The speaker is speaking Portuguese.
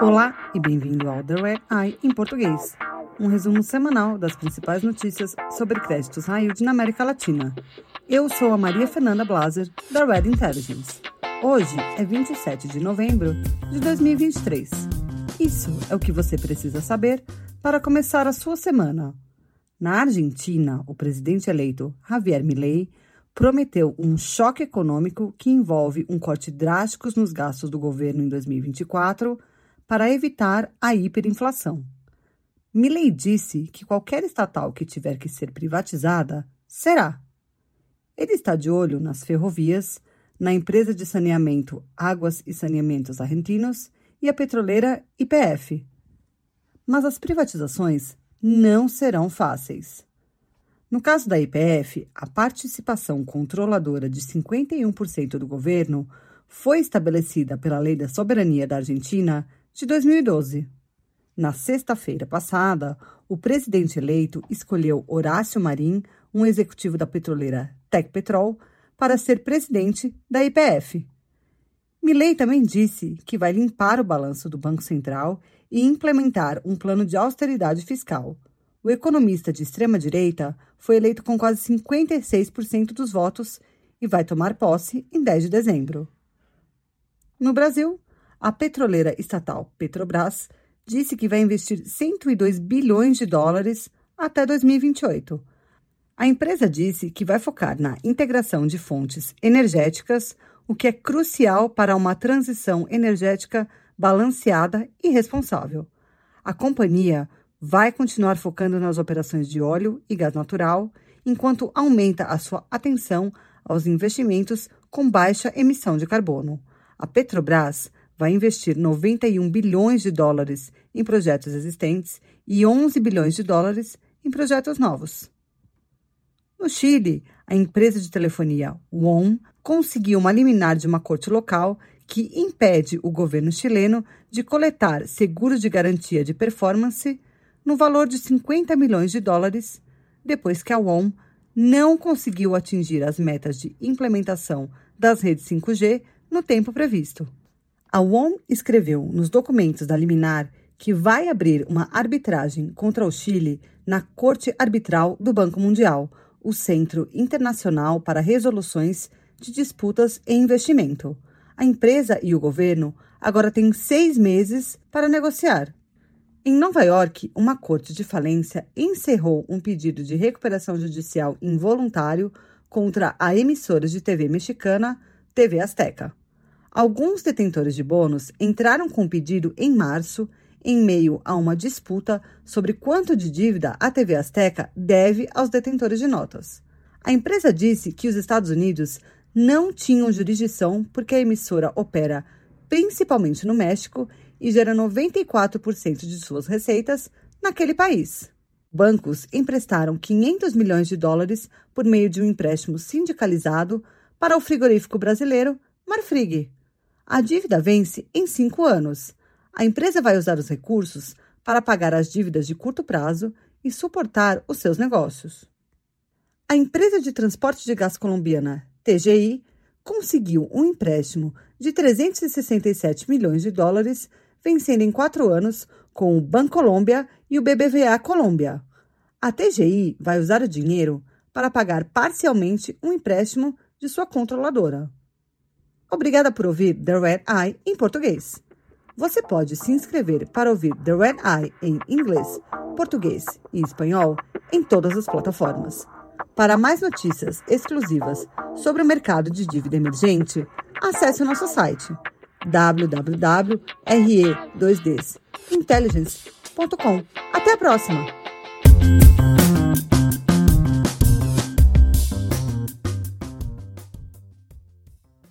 Olá e bem-vindo ao The Red Eye em português, um resumo semanal das principais notícias sobre créditos yield na América Latina. Eu sou a Maria Fernanda Blaser, da Red Intelligence. Hoje é 27 de novembro de 2023. Isso é o que você precisa saber para começar a sua semana. Na Argentina, o presidente eleito Javier Milei prometeu um choque econômico que envolve um corte drástico nos gastos do governo em 2024 para evitar a hiperinflação. Milley disse que qualquer estatal que tiver que ser privatizada será. Ele está de olho nas ferrovias, na empresa de saneamento Águas e Saneamentos Argentinos e a petroleira IPF. Mas as privatizações não serão fáceis. No caso da IPF, a participação controladora de 51% do governo foi estabelecida pela Lei da Soberania da Argentina de 2012. Na sexta-feira passada, o presidente eleito escolheu Horácio Marim, um executivo da petroleira Tecpetrol, para ser presidente da IPF. Milley também disse que vai limpar o balanço do Banco Central e implementar um plano de austeridade fiscal. O economista de extrema-direita foi eleito com quase 56% dos votos e vai tomar posse em 10 de dezembro. No Brasil, a petroleira estatal Petrobras disse que vai investir 102 bilhões de dólares até 2028. A empresa disse que vai focar na integração de fontes energéticas, o que é crucial para uma transição energética balanceada e responsável. A companhia vai continuar focando nas operações de óleo e gás natural, enquanto aumenta a sua atenção aos investimentos com baixa emissão de carbono. A Petrobras vai investir 91 bilhões de dólares em projetos existentes e 11 bilhões de dólares em projetos novos. No Chile, a empresa de telefonia WOM conseguiu uma liminar de uma corte local que impede o governo chileno de coletar seguros de garantia de performance no valor de 50 milhões de dólares, depois que a WOM não conseguiu atingir as metas de implementação das redes 5G no tempo previsto. A WOM escreveu nos documentos da liminar que vai abrir uma arbitragem contra o Chile na Corte Arbitral do Banco Mundial, o Centro Internacional para Resoluções de Disputas e Investimento. A empresa e o governo agora têm seis meses para negociar. Em Nova York, uma corte de falência encerrou um pedido de recuperação judicial involuntário contra a emissora de TV mexicana TV Azteca. Alguns detentores de bônus entraram com o pedido em março, em meio a uma disputa sobre quanto de dívida a TV Azteca deve aos detentores de notas. A empresa disse que os Estados Unidos não tinham jurisdição porque a emissora opera principalmente no México e gera 94% de suas receitas naquele país. Bancos emprestaram 500 milhões de dólares por meio de um empréstimo sindicalizado para o frigorífico brasileiro Marfrig, a dívida vence em cinco anos. A empresa vai usar os recursos para pagar as dívidas de curto prazo e suportar os seus negócios. A empresa de transporte de gás colombiana TGI conseguiu um empréstimo de 367 milhões de dólares, vencendo em quatro anos com o Bancolombia e o BBVA Colômbia. A TGI vai usar o dinheiro para pagar parcialmente um empréstimo de sua controladora. Obrigada por ouvir The Red Eye em português. Você pode se inscrever para ouvir The Red Eye em inglês, português e espanhol em todas as plataformas. Para mais notícias exclusivas sobre o mercado de dívida emergente, acesse o nosso site www.re2dintelligence.com. Até a próxima!